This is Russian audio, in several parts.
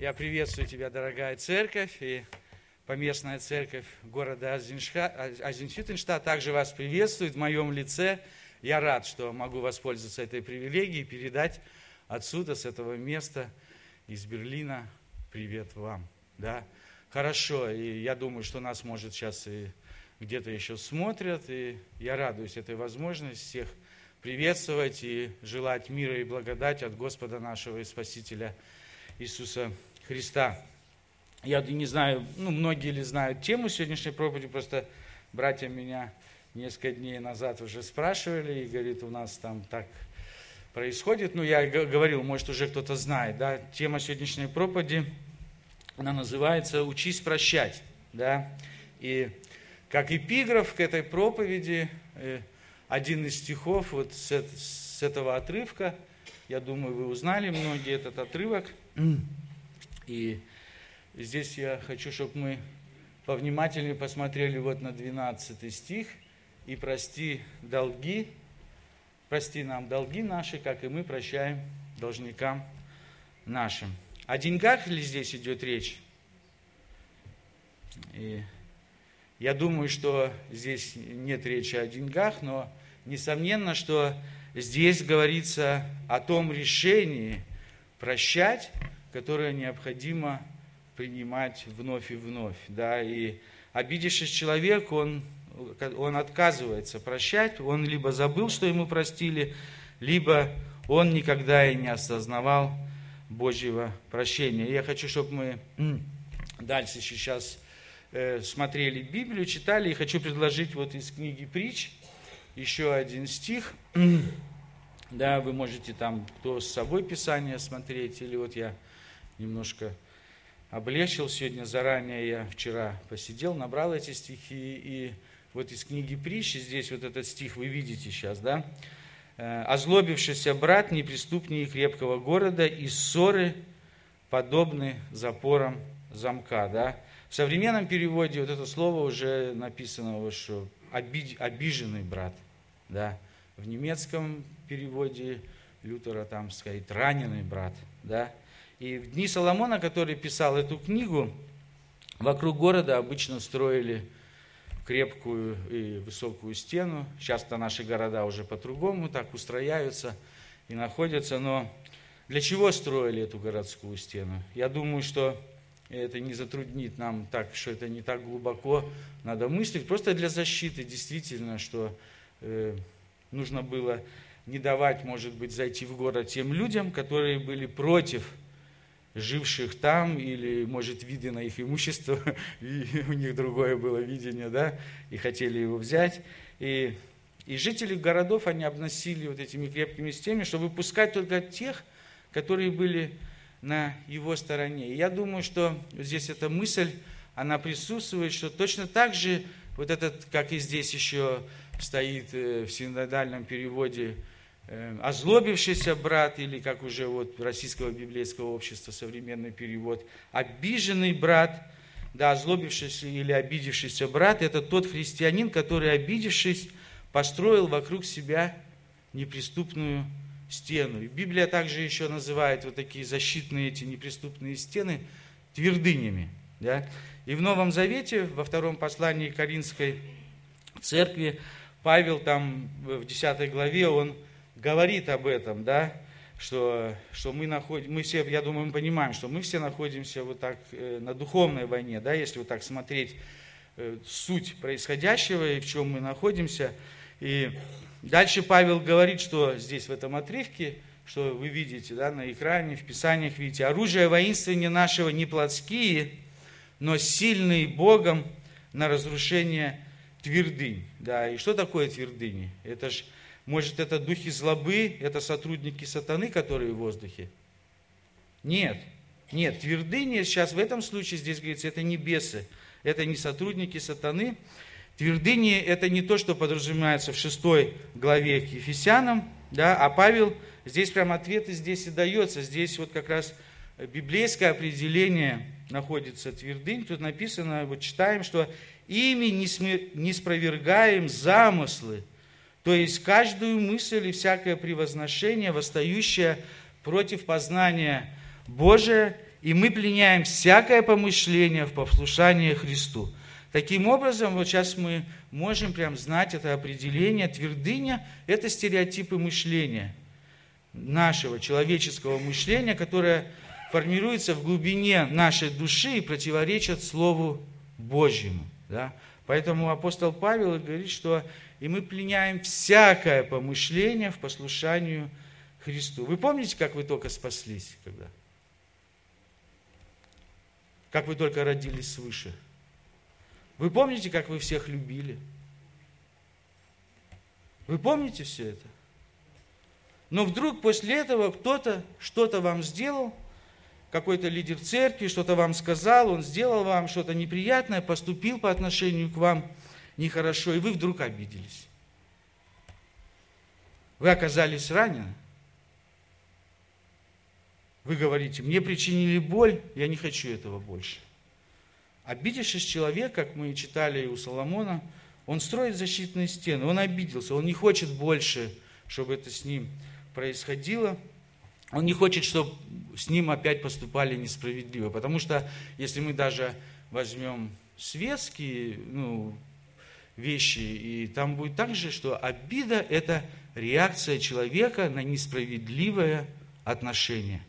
Я приветствую тебя, дорогая церковь и поместная церковь города Азеншютенштадт также вас приветствует в моем лице. Я рад, что могу воспользоваться этой привилегией и передать отсюда, с этого места, из Берлина, привет вам. Да? Хорошо, и я думаю, что нас, может, сейчас и где-то еще смотрят, и я радуюсь этой возможности всех приветствовать и желать мира и благодать от Господа нашего и Спасителя Иисуса Христа. Я не знаю, ну, многие ли знают тему сегодняшней проповеди, просто братья меня несколько дней назад уже спрашивали, и говорит, у нас там так происходит. Ну, я говорил, может, уже кто-то знает, да, тема сегодняшней проповеди, она называется «Учись прощать», да, и как эпиграф к этой проповеди, э, один из стихов вот с этого отрывка, я думаю, вы узнали многие этот отрывок – и здесь я хочу, чтобы мы повнимательнее посмотрели вот на 12 стих. «И прости долги, прости нам долги наши, как и мы прощаем должникам нашим». О деньгах ли здесь идет речь? И я думаю, что здесь нет речи о деньгах, но несомненно, что здесь говорится о том решении прощать, которое необходимо принимать вновь и вновь. Да? И обидевшись человек, он, он отказывается прощать, он либо забыл, что ему простили, либо он никогда и не осознавал Божьего прощения. Я хочу, чтобы мы дальше сейчас э, смотрели Библию, читали, и хочу предложить вот из книги «Притч» еще один стих. Да, вы можете там, кто с собой Писание смотреть, или вот я немножко облегчил сегодня заранее. Я вчера посидел, набрал эти стихи, и вот из книги притчи, здесь вот этот стих вы видите сейчас, да? «Э, «Озлобившийся брат неприступнее крепкого города, и ссоры подобны запорам замка». Да? В современном переводе вот это слово уже написано, что обиженный брат. Да? В немецком переводе Лютера там сказать раненый брат. Да? И в дни Соломона, который писал эту книгу, вокруг города обычно строили крепкую и высокую стену. Сейчас-то наши города уже по-другому так устрояются и находятся. Но для чего строили эту городскую стену? Я думаю, что это не затруднит нам так, что это не так глубоко надо мыслить. Просто для защиты действительно, что э, нужно было не давать, может быть, зайти в город тем людям, которые были против живших там, или, может, видно их имущество, и у них другое было видение, да, и хотели его взять. И, и жители городов, они обносили вот этими крепкими стенами, чтобы выпускать только тех, которые были на его стороне. И я думаю, что здесь эта мысль, она присутствует, что точно так же, вот этот, как и здесь еще стоит э, в синодальном переводе, озлобившийся брат, или как уже вот российского библейского общества современный перевод, обиженный брат, да, озлобившийся или обидевшийся брат, это тот христианин, который, обидевшись, построил вокруг себя неприступную стену. И Библия также еще называет вот такие защитные эти неприступные стены твердынями. Да? И в Новом Завете, во втором послании Каринской церкви, Павел там в 10 главе, он говорит об этом, да, что, что мы находим, мы все, я думаю, мы понимаем, что мы все находимся вот так э, на духовной войне, да, если вот так смотреть э, суть происходящего и в чем мы находимся. И дальше Павел говорит, что здесь в этом отрывке, что вы видите да, на экране, в Писаниях видите, оружие воинствования нашего не плотские, но сильные Богом на разрушение твердынь. Да, и что такое твердыни? Это же может, это духи злобы, это сотрудники сатаны, которые в воздухе? Нет. Нет, твердыни сейчас в этом случае, здесь говорится, это не бесы, это не сотрудники сатаны. Твердыни – это не то, что подразумевается в шестой главе к Ефесянам, да, а Павел здесь прям ответы здесь и дается. Здесь вот как раз библейское определение находится твердынь. Тут написано, вот читаем, что ими не спровергаем замыслы то есть каждую мысль и всякое превозношение, восстающее против познания Божия, и мы пленяем всякое помышление в послушание Христу. Таким образом, вот сейчас мы можем прям знать это определение. Твердыня – это стереотипы мышления, нашего человеческого мышления, которое формируется в глубине нашей души и противоречит Слову Божьему. Да? Поэтому апостол Павел говорит, что и мы пленяем всякое помышление в послушанию Христу. Вы помните, как вы только спаслись? Когда? Как вы только родились свыше? Вы помните, как вы всех любили? Вы помните все это? Но вдруг после этого кто-то что-то вам сделал, какой-то лидер церкви что-то вам сказал, он сделал вам что-то неприятное, поступил по отношению к вам нехорошо, и вы вдруг обиделись. Вы оказались ранены. Вы говорите, мне причинили боль, я не хочу этого больше. Обидевшись человек, как мы читали у Соломона, он строит защитные стены, он обиделся, он не хочет больше, чтобы это с ним происходило. Он не хочет, чтобы с ним опять поступали несправедливо. Потому что если мы даже возьмем светские ну, вещи, и там будет так же, что обида – это реакция человека на несправедливое отношение.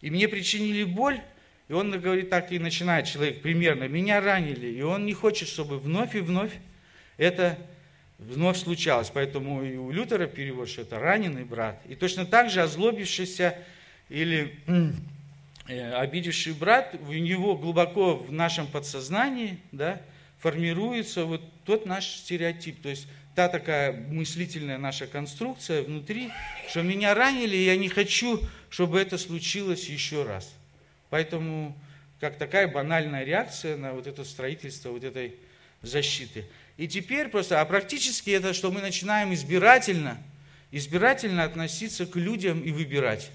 И мне причинили боль, и он говорит, так и начинает человек примерно, меня ранили, и он не хочет, чтобы вновь и вновь это вновь случалось. Поэтому и у Лютера перевод, что это раненый брат. И точно так же озлобившийся или э, обидевший брат, у него глубоко в нашем подсознании да, формируется вот тот наш стереотип. То есть та такая мыслительная наша конструкция внутри, что меня ранили, и я не хочу, чтобы это случилось еще раз. Поэтому как такая банальная реакция на вот это строительство вот этой защиты. И теперь просто, а практически это, что мы начинаем избирательно, избирательно относиться к людям и выбирать,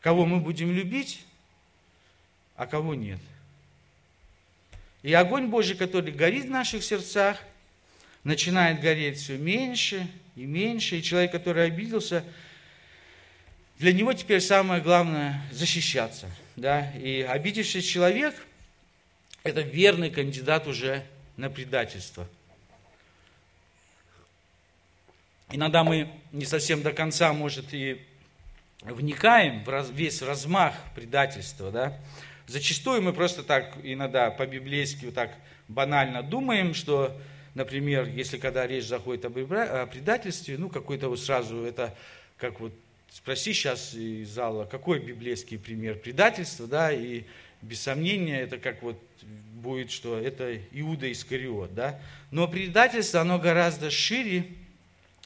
кого мы будем любить, а кого нет. И огонь Божий, который горит в наших сердцах, начинает гореть все меньше и меньше, и человек, который обиделся, для него теперь самое главное защищаться. Да? И обидевший человек – это верный кандидат уже на предательство. Иногда мы не совсем до конца, может, и вникаем в весь размах предательства. Да? Зачастую мы просто так иногда по-библейски вот так банально думаем, что, например, если когда речь заходит об предательстве, ну, какой-то вот сразу это как вот Спроси сейчас из зала, какой библейский пример предательства, да, и без сомнения это как вот будет, что это Иуда Искариот, да. Но предательство, оно гораздо шире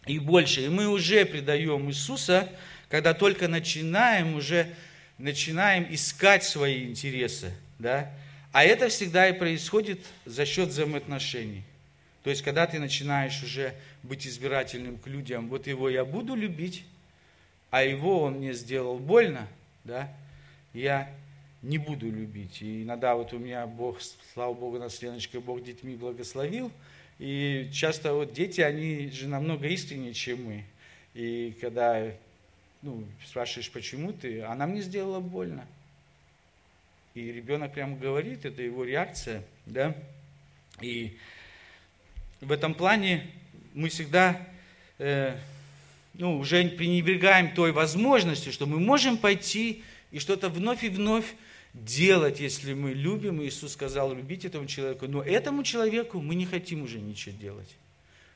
и больше. И мы уже предаем Иисуса, когда только начинаем уже, начинаем искать свои интересы, да. А это всегда и происходит за счет взаимоотношений. То есть, когда ты начинаешь уже быть избирательным к людям, вот его я буду любить, а его он мне сделал больно, да, я не буду любить. И иногда вот у меня Бог, слава Богу, нас Леночкой Бог детьми благословил, и часто вот дети, они же намного искреннее, чем мы. И когда ну, спрашиваешь, почему ты, она мне сделала больно. И ребенок прямо говорит, это его реакция, да. И в этом плане мы всегда э, ну, уже пренебрегаем той возможностью, что мы можем пойти и что-то вновь и вновь делать, если мы любим. Иисус сказал, любить этому человеку. Но этому человеку мы не хотим уже ничего делать.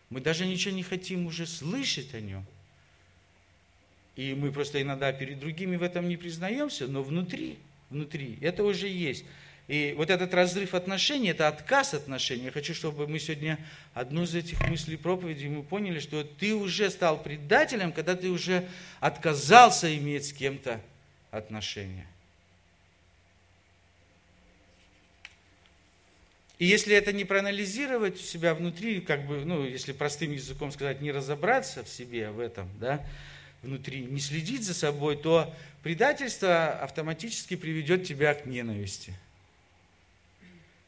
Мы даже ничего не хотим уже слышать о нем. И мы просто иногда перед другими в этом не признаемся, но внутри, внутри это уже есть. И вот этот разрыв отношений, это отказ отношений. Я хочу, чтобы мы сегодня одну из этих мыслей проповеди мы поняли, что ты уже стал предателем, когда ты уже отказался иметь с кем-то отношения. И если это не проанализировать у себя внутри, как бы, ну, если простым языком сказать, не разобраться в себе в этом, да, внутри, не следить за собой, то предательство автоматически приведет тебя к ненависти.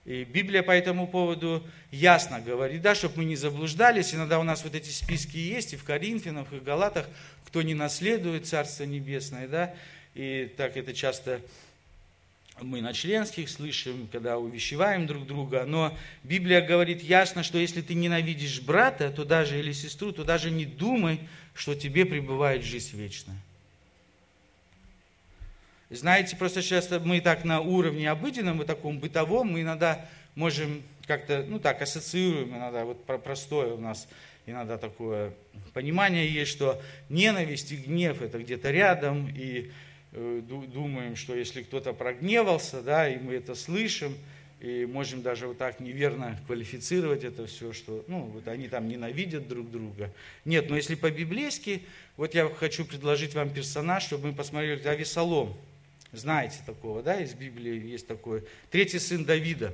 И Библия по этому поводу ясно говорит, да, чтобы мы не заблуждались. Иногда у нас вот эти списки есть и в Коринфянах, и в Галатах, кто не наследует Царство Небесное, да. и так это часто мы на членских слышим, когда увещеваем друг друга, но Библия говорит ясно, что если ты ненавидишь брата, то даже или сестру, то даже не думай, что тебе пребывает жизнь вечная. Знаете, просто сейчас мы так на уровне обыденном, вот таком бытовом, мы иногда можем как-то, ну так, ассоциируем иногда, вот простое у нас иногда такое понимание есть, что ненависть и гнев это где-то рядом, и думаем, что если кто-то прогневался, да, и мы это слышим, и можем даже вот так неверно квалифицировать это все, что, ну, вот они там ненавидят друг друга. Нет, но если по-библейски, вот я хочу предложить вам персонаж, чтобы мы посмотрели Авесолом. Знаете такого, да, из Библии есть такой. Третий сын Давида.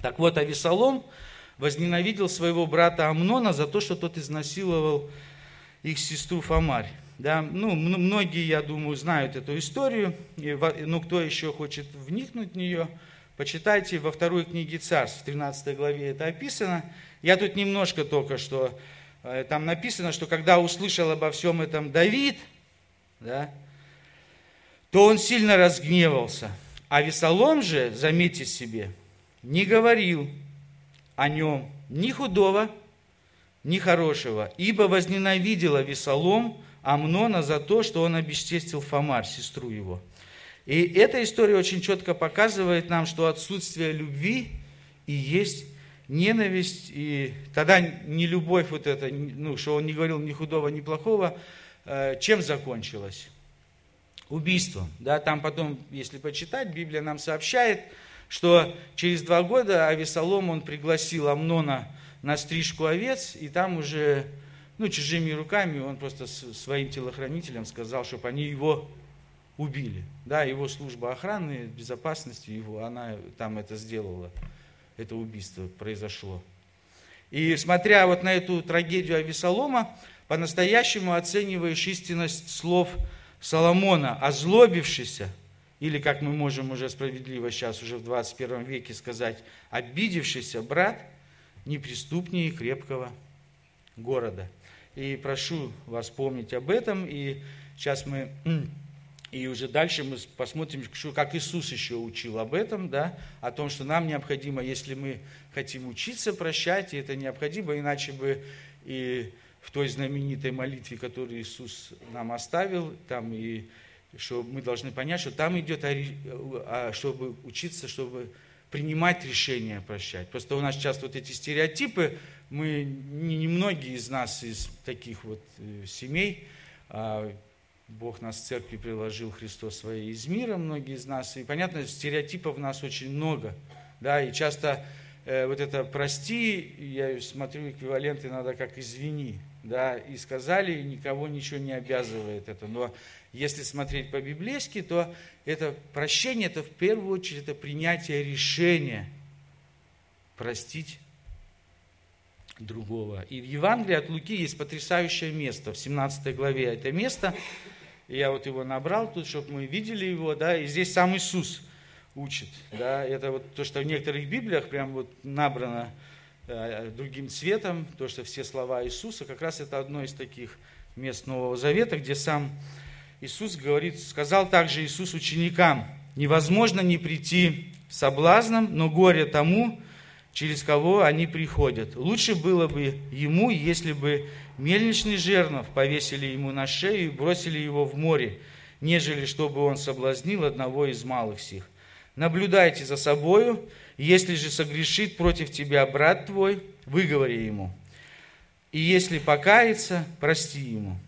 Так вот, Авесолом возненавидел своего брата Амнона за то, что тот изнасиловал их сестру Фомарь. Да, ну, многие, я думаю, знают эту историю, и, ну, кто еще хочет вникнуть в нее, почитайте во второй книге Царств, в 13 главе это описано. Я тут немножко только что, э, там написано, что когда услышал обо всем этом Давид, да, то он сильно разгневался. А Весолом же, заметьте себе, не говорил о нем ни худого, ни хорошего, ибо возненавидела Весолом Амнона за то, что он обесчестил Фомарь, сестру его. И эта история очень четко показывает нам, что отсутствие любви и есть ненависть, и тогда не любовь вот эта, ну, что он не говорил ни худого, ни плохого, э, чем закончилось? Убийством. Да, там потом, если почитать, Библия нам сообщает, что через два года Авесолом он пригласил Амнона на стрижку овец, и там уже ну, чужими руками, он просто своим телохранителям сказал, чтобы они его убили. Да, его служба охраны, безопасности его, она там это сделала, это убийство произошло. И смотря вот на эту трагедию Авесолома, по-настоящему оцениваешь истинность слов Соломона, озлобившийся, или, как мы можем уже справедливо сейчас, уже в 21 веке сказать, обидевшийся брат неприступнее крепкого города – и прошу вас помнить об этом. И сейчас мы, и уже дальше мы посмотрим, как Иисус еще учил об этом, да, о том, что нам необходимо, если мы хотим учиться прощать, и это необходимо, иначе бы и в той знаменитой молитве, которую Иисус нам оставил, там и что мы должны понять, что там идет, чтобы учиться, чтобы принимать решения прощать. Просто у нас часто вот эти стереотипы, мы, не многие из нас из таких вот э, семей, а Бог нас в церкви приложил, Христос своей из мира, многие из нас, и понятно, стереотипов у нас очень много, да, и часто э, вот это «прости», я смотрю эквивалент иногда как «извини», да, и сказали, и никого ничего не обязывает это, но если смотреть по-библейски, то это прощение, это в первую очередь это принятие решения простить другого. И в Евангелии от Луки есть потрясающее место, в 17 главе это место, я вот его набрал тут, чтобы мы видели его, да, и здесь сам Иисус учит, да, это вот то, что в некоторых Библиях прям вот набрано э, другим цветом, то, что все слова Иисуса, как раз это одно из таких мест Нового Завета, где сам Иисус говорит, сказал также Иисус ученикам, невозможно не прийти соблазном, но горе тому, через кого они приходят. Лучше было бы ему, если бы мельничный жернов повесили ему на шею и бросили его в море, нежели чтобы он соблазнил одного из малых сих. Наблюдайте за собою, если же согрешит против тебя брат твой, выговори ему. И если покается, прости ему.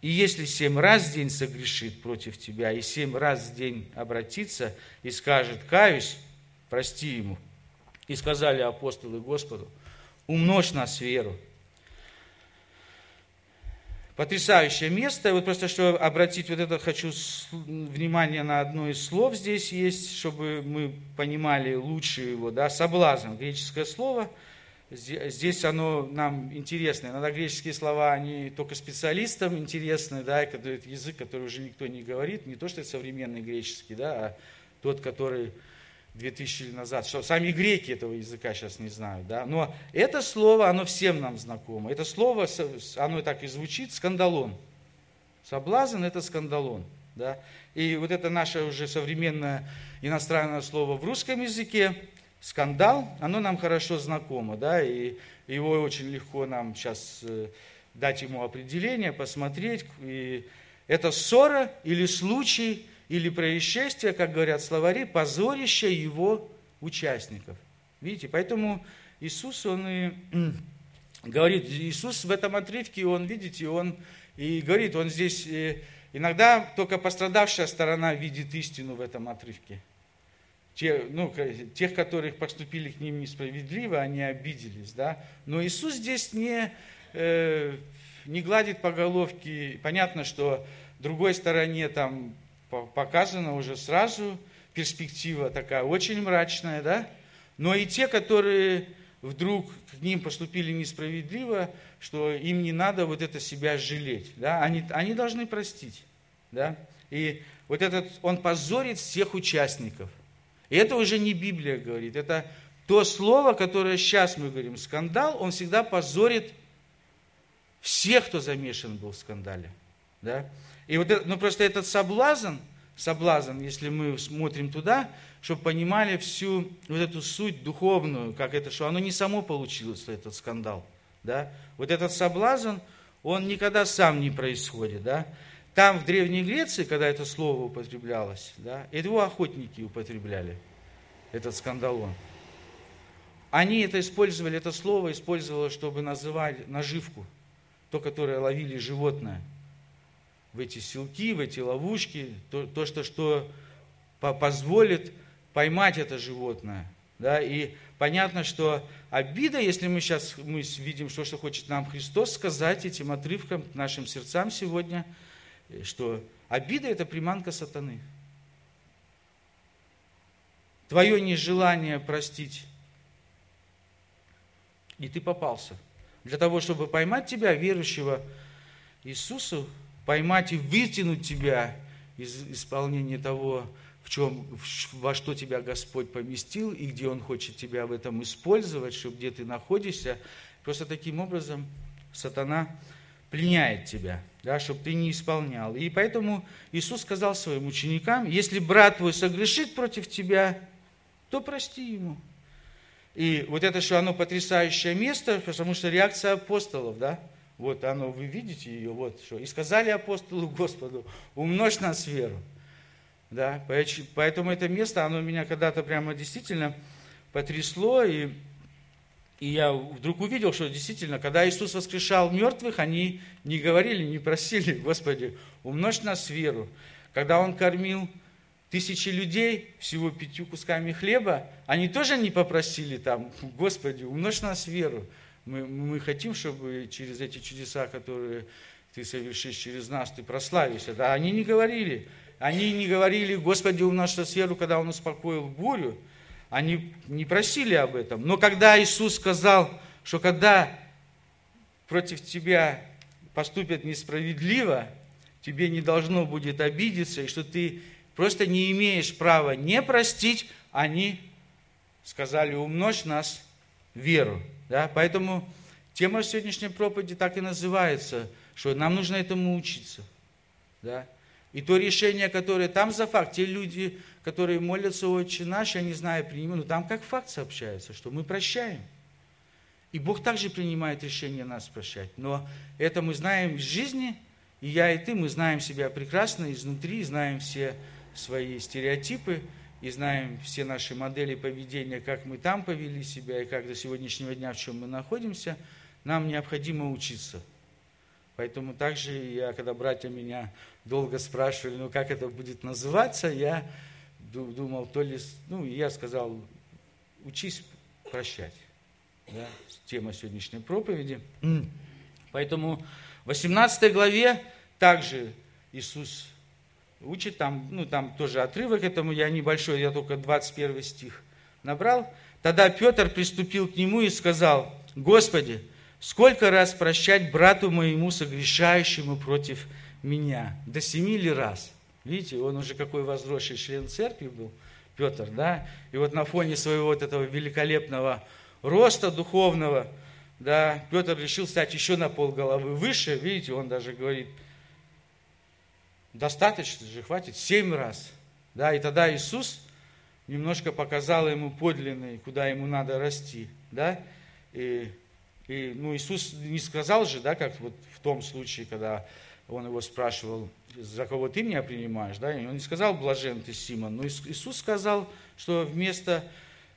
И если семь раз в день согрешит против тебя, и семь раз в день обратится и скажет, каюсь, прости ему. И сказали апостолы Господу, умножь нас веру. Потрясающее место. Вот просто что обратить вот это хочу внимание на одно из слов здесь есть, чтобы мы понимали лучше его. Да? Соблазн, греческое слово – Здесь оно нам интересно. Иногда греческие слова, они только специалистам интересны, да, это язык, который уже никто не говорит, не то, что это современный греческий, да, а тот, который 2000 лет назад, что сами греки этого языка сейчас не знают, да, но это слово, оно всем нам знакомо. Это слово, оно так и звучит, скандалон. Соблазн – это скандалон. Да? И вот это наше уже современное иностранное слово в русском языке, скандал, оно нам хорошо знакомо, да, и его очень легко нам сейчас э, дать ему определение, посмотреть. И это ссора или случай, или происшествие, как говорят словари, позорище его участников. Видите, поэтому Иисус, он и говорит, Иисус в этом отрывке, он, видите, он и говорит, он здесь, э, иногда только пострадавшая сторона видит истину в этом отрывке. Те, ну, тех, которых поступили к ним несправедливо, они обиделись, да. Но Иисус здесь не, э, не гладит по головке. Понятно, что другой стороне там показана уже сразу перспектива такая очень мрачная, да. Но и те, которые вдруг к ним поступили несправедливо, что им не надо вот это себя жалеть. Да? Они, они должны простить. Да? И вот этот, он позорит всех участников. И это уже не Библия говорит, это то слово, которое сейчас мы говорим, скандал, он всегда позорит всех, кто замешан был в скандале. Да? И вот это, ну просто этот соблазн, соблазн, если мы смотрим туда, чтобы понимали всю вот эту суть духовную, как это, что оно не само получилось, этот скандал. Да? Вот этот соблазн, он никогда сам не происходит. Да? Там, в Древней Греции, когда это слово употреблялось, да, его охотники употребляли, этот скандалон. Они это использовали, это слово использовало, чтобы называть наживку, то, которое ловили животное в эти селки, в эти ловушки, то, то что, что позволит поймать это животное. Да? И понятно, что обида, если мы сейчас мы видим, что, что хочет нам Христос сказать этим отрывком к нашим сердцам сегодня, что обида – это приманка сатаны. Твое нежелание простить, и ты попался. Для того, чтобы поймать тебя, верующего Иисусу, поймать и вытянуть тебя из исполнения того, в чем, во что тебя Господь поместил и где Он хочет тебя в этом использовать, чтобы где ты находишься. Просто таким образом сатана пленяет тебя, да, чтобы ты не исполнял. И поэтому Иисус сказал своим ученикам, если брат твой согрешит против тебя, то прости ему. И вот это что оно потрясающее место, потому что реакция апостолов, да, вот оно, вы видите ее, вот что. И сказали апостолу Господу, умножь нас веру. Да, поэтому это место, оно меня когда-то прямо действительно потрясло, и, и я вдруг увидел, что действительно, когда Иисус воскрешал мертвых, они не говорили, не просили, Господи, умножь нас веру. Когда Он кормил тысячи людей всего пятью кусками хлеба, они тоже не попросили там, Господи, умножь нас веру. Мы, мы хотим, чтобы через эти чудеса, которые ты совершишь через нас, ты прославишься. Да, они не говорили, они не говорили, Господи, умножь нас веру, когда Он успокоил бурю. Они не просили об этом. Но когда Иисус сказал, что когда против тебя поступят несправедливо, тебе не должно будет обидеться, и что ты просто не имеешь права не простить, они сказали, умножь нас веру. Да? Поэтому тема сегодняшней проповеди так и называется, что нам нужно этому учиться. Да? И то решение, которое там за факт, те люди, которые молятся «Отче наш», я не знаю, принимают, но там как факт сообщается, что мы прощаем. И Бог также принимает решение нас прощать. Но это мы знаем из жизни, и я, и ты, мы знаем себя прекрасно изнутри, знаем все свои стереотипы, и знаем все наши модели поведения, как мы там повели себя, и как до сегодняшнего дня, в чем мы находимся, нам необходимо учиться. Поэтому также я, когда братья меня долго спрашивали, ну как это будет называться, я думал, то ли, ну я сказал, учись прощать. Да, тема сегодняшней проповеди. Поэтому в 18 главе также Иисус учит, там, ну там тоже отрывок этому, я небольшой, я только 21 стих набрал. Тогда Петр приступил к нему и сказал, Господи, сколько раз прощать брату моему, согрешающему против меня. До семи ли раз? Видите, он уже какой возросший член церкви был, Петр, да? И вот на фоне своего вот этого великолепного роста духовного, да, Петр решил стать еще на пол головы выше. Видите, он даже говорит, достаточно же, хватит, семь раз. Да, и тогда Иисус немножко показал ему подлинный, куда ему надо расти. Да? И, и ну, Иисус не сказал же, да, как вот в том случае, когда он его спрашивал, за кого ты меня принимаешь, да, и он не сказал, блажен ты, Симон, но Иисус сказал, что вместо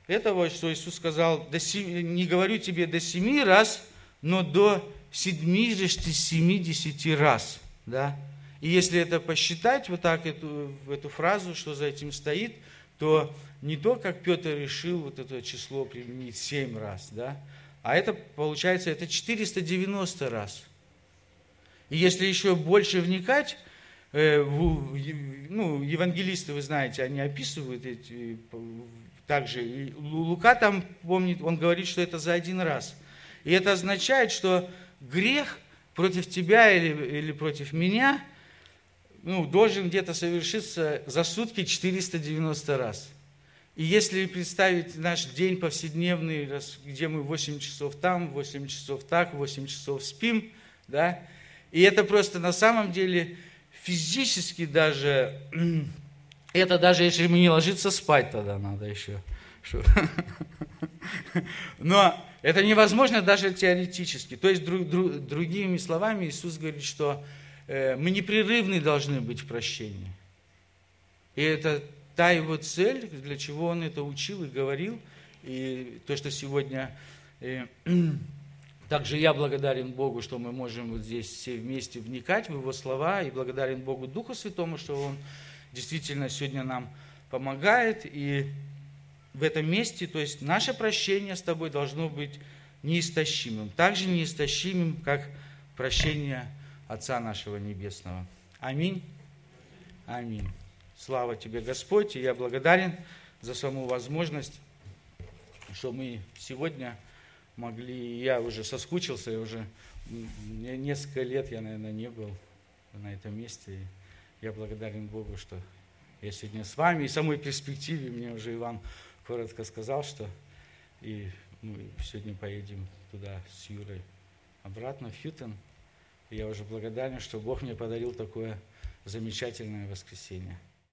этого, что Иисус сказал, до семи, не говорю тебе до семи раз, но до семидесяти раз, да, и если это посчитать, вот так эту, эту фразу, что за этим стоит, то не то, как Петр решил вот это число применить семь раз, да, а это, получается, это 490 раз. И если еще больше вникать, э, ну, евангелисты, вы знаете, они описывают эти также. И Лука там помнит, он говорит, что это за один раз. И это означает, что грех против тебя или, или против меня ну, должен где-то совершиться за сутки 490 раз. И если представить наш день повседневный, где мы 8 часов там, 8 часов так, 8 часов спим, да, и это просто на самом деле физически даже, это даже если мы не ложиться спать, тогда надо еще. Но это невозможно даже теоретически. То есть, друг, друг, другими словами, Иисус говорит, что мы непрерывны должны быть в прощении. И это та его цель, для чего он это учил и говорил, и то, что сегодня... Э, также я благодарен Богу, что мы можем вот здесь все вместе вникать в Его слова, и благодарен Богу Духу Святому, что Он действительно сегодня нам помогает, и в этом месте, то есть наше прощение с тобой должно быть неистощимым, также неистощимым, как прощение Отца нашего Небесного. Аминь. Аминь. Слава Тебе, Господь, и я благодарен за саму возможность, что мы сегодня могли, я уже соскучился, я уже несколько лет я, наверное, не был на этом месте. И я благодарен Богу, что я сегодня с вами. И самой перспективе мне уже Иван коротко сказал, что и мы сегодня поедем туда с Юрой обратно, в Хьютон. Я уже благодарен, что Бог мне подарил такое замечательное воскресенье.